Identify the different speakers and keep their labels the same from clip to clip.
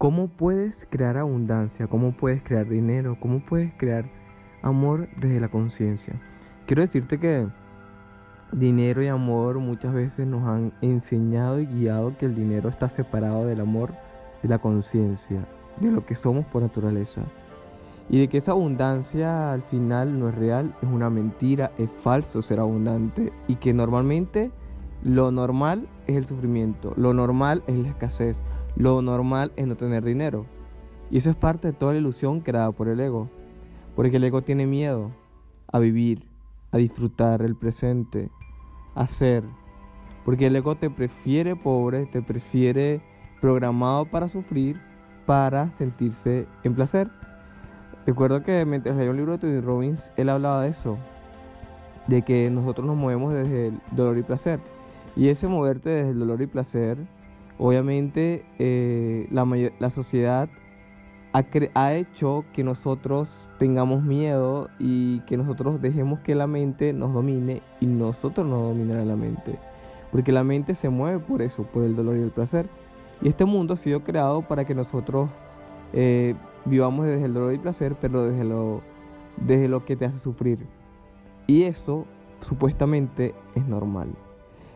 Speaker 1: ¿Cómo puedes crear abundancia? ¿Cómo puedes crear dinero? ¿Cómo puedes crear amor desde la conciencia? Quiero decirte que dinero y amor muchas veces nos han enseñado y guiado que el dinero está separado del amor, de la conciencia, de lo que somos por naturaleza. Y de que esa abundancia al final no es real, es una mentira, es falso ser abundante. Y que normalmente lo normal es el sufrimiento, lo normal es la escasez, lo normal es no tener dinero. Y eso es parte de toda la ilusión creada por el ego. Porque el ego tiene miedo a vivir, a disfrutar el presente, a ser. Porque el ego te prefiere pobre, te prefiere programado para sufrir, para sentirse en placer. Recuerdo que mientras leía un libro de Tony Robbins, él hablaba de eso, de que nosotros nos movemos desde el dolor y placer. Y ese moverte desde el dolor y placer, obviamente eh, la, la sociedad ha, ha, hecho que nosotros tengamos miedo y que nosotros dejemos que la mente nos domine y nosotros no dominar la mente. Porque la mente se mueve por eso, por el dolor y el placer. Y este mundo ha sido creado para que nosotros eh, vivamos desde el dolor y placer, pero desde lo, desde lo que te hace sufrir. Y eso supuestamente es normal.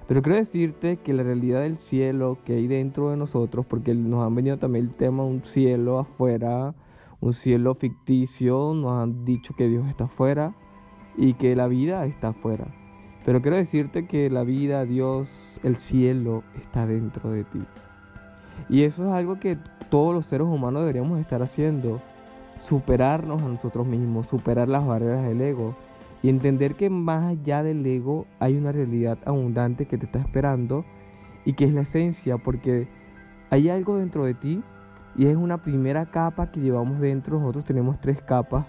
Speaker 1: Pero quiero decirte que la realidad del cielo que hay dentro de nosotros, porque nos han venido también el tema un cielo afuera, un cielo ficticio, nos han dicho que Dios está afuera y que la vida está afuera. Pero quiero decirte que la vida, Dios, el cielo está dentro de ti. Y eso es algo que todos los seres humanos deberíamos estar haciendo. Superarnos a nosotros mismos, superar las barreras del ego y entender que más allá del ego hay una realidad abundante que te está esperando y que es la esencia, porque hay algo dentro de ti y es una primera capa que llevamos dentro. Nosotros tenemos tres capas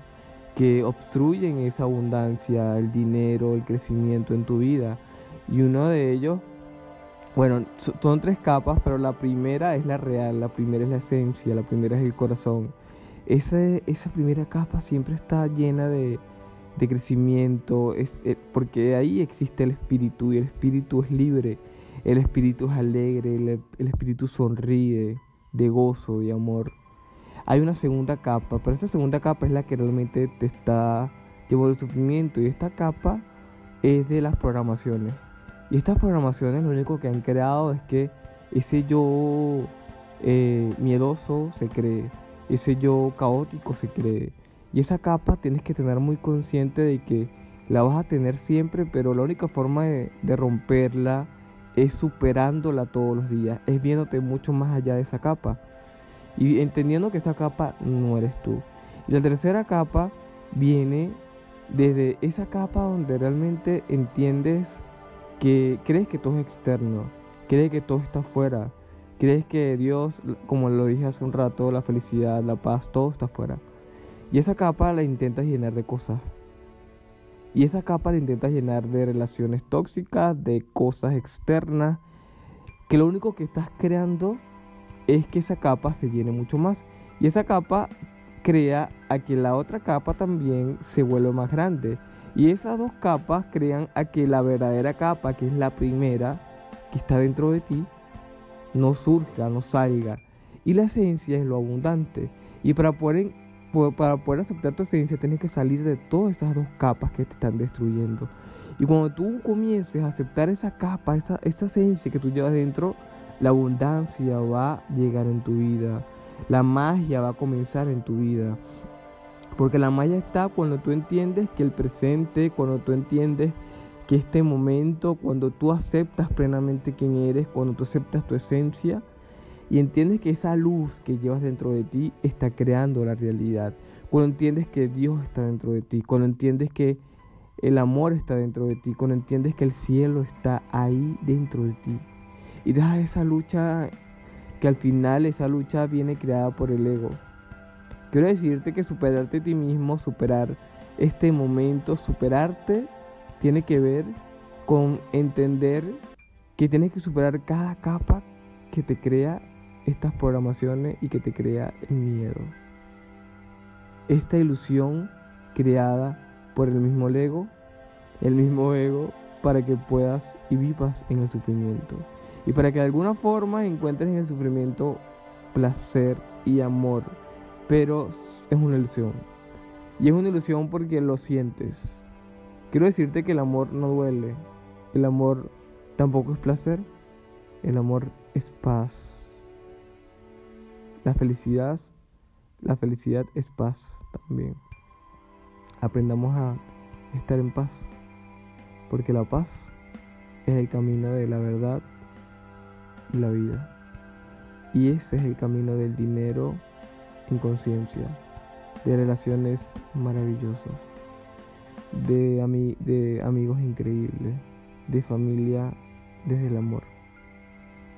Speaker 1: que obstruyen esa abundancia, el dinero, el crecimiento en tu vida. Y uno de ellos bueno, son tres capas, pero la primera es la real, la primera es la esencia, la primera es el corazón. esa primera capa siempre está llena de, crecimiento, es, eh, porque ahí existe el espíritu y el espíritu es libre, el espíritu es alegre, el, el espíritu sonríe de gozo, de amor. Hay una segunda capa, pero esta segunda capa es la que realmente te está llevando el sufrimiento y esta capa es de las programaciones. Y estas programaciones lo único que han creado es que ese yo eh, miedoso se cree, ese yo caótico se cree. Y esa capa tienes que tener muy consciente de que la vas a tener siempre, pero la única forma de, romperla es superándola todos los días, es viéndote mucho más allá de esa capa y entendiendo que esa capa no eres tú. Y la tercera capa viene desde esa capa donde realmente entiendes que crees que todo es externo, crees que todo está afuera, crees que Dios, como lo dije hace un rato, la felicidad, la paz, todo está afuera. Y esa capa la intentas llenar de cosas. Y esa capa la intentas llenar de relaciones tóxicas, de cosas externas, que lo único que estás creando es que esa capa se llene mucho más. Y esa capa crea a que la otra capa también se vuelva más grande. Y esas dos capas crean a que la verdadera capa, que es la primera, que está dentro de ti, no surja, no salga. Y la esencia es lo abundante. Y para poder, para poder aceptar tu esencia, tienes que salir de todas esas dos capas que te están destruyendo. Y cuando tú comiences a aceptar esa capa, esa, esa esencia que tú llevas dentro, la abundancia va a llegar en tu vida. La magia va a comenzar en tu vida. Porque la magia está cuando tú entiendes que el presente, cuando tú entiendes que este momento, cuando tú aceptas plenamente quién eres, cuando tú aceptas tu esencia y entiendes que esa luz que llevas dentro de ti está creando la realidad. Cuando entiendes que Dios está dentro de ti, cuando entiendes que el amor está dentro de ti, cuando entiendes que el cielo está ahí dentro de ti. Y dejas esa lucha que al final esa lucha viene creada por el ego. Quiero decirte que superarte a ti mismo, superar este momento, superarte, tiene que ver con entender que tienes que superar cada capa que te crea estas programaciones y que te crea el miedo. Esta ilusión creada por el mismo ego, el mismo ego, para que puedas y vivas en el sufrimiento. Y para que de alguna forma encuentres en el sufrimiento placer, y amor, pero es una ilusión. Y es una ilusión porque lo sientes. Quiero decirte que el amor no duele, el amor tampoco es placer, el amor es paz. La felicidad, la felicidad es paz también. Aprendamos a estar en paz, porque la paz es el camino de la verdad y la vida. Y ese es el camino del dinero en conciencia, de relaciones maravillosas, de, de amigos increíbles, de familia desde el amor.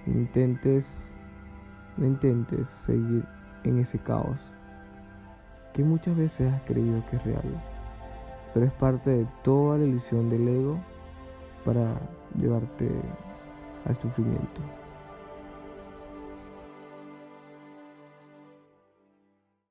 Speaker 1: Intentes, no intentes seguir en ese caos que muchas veces has creído que es real, pero es parte de toda la ilusión del ego para llevarte al sufrimiento.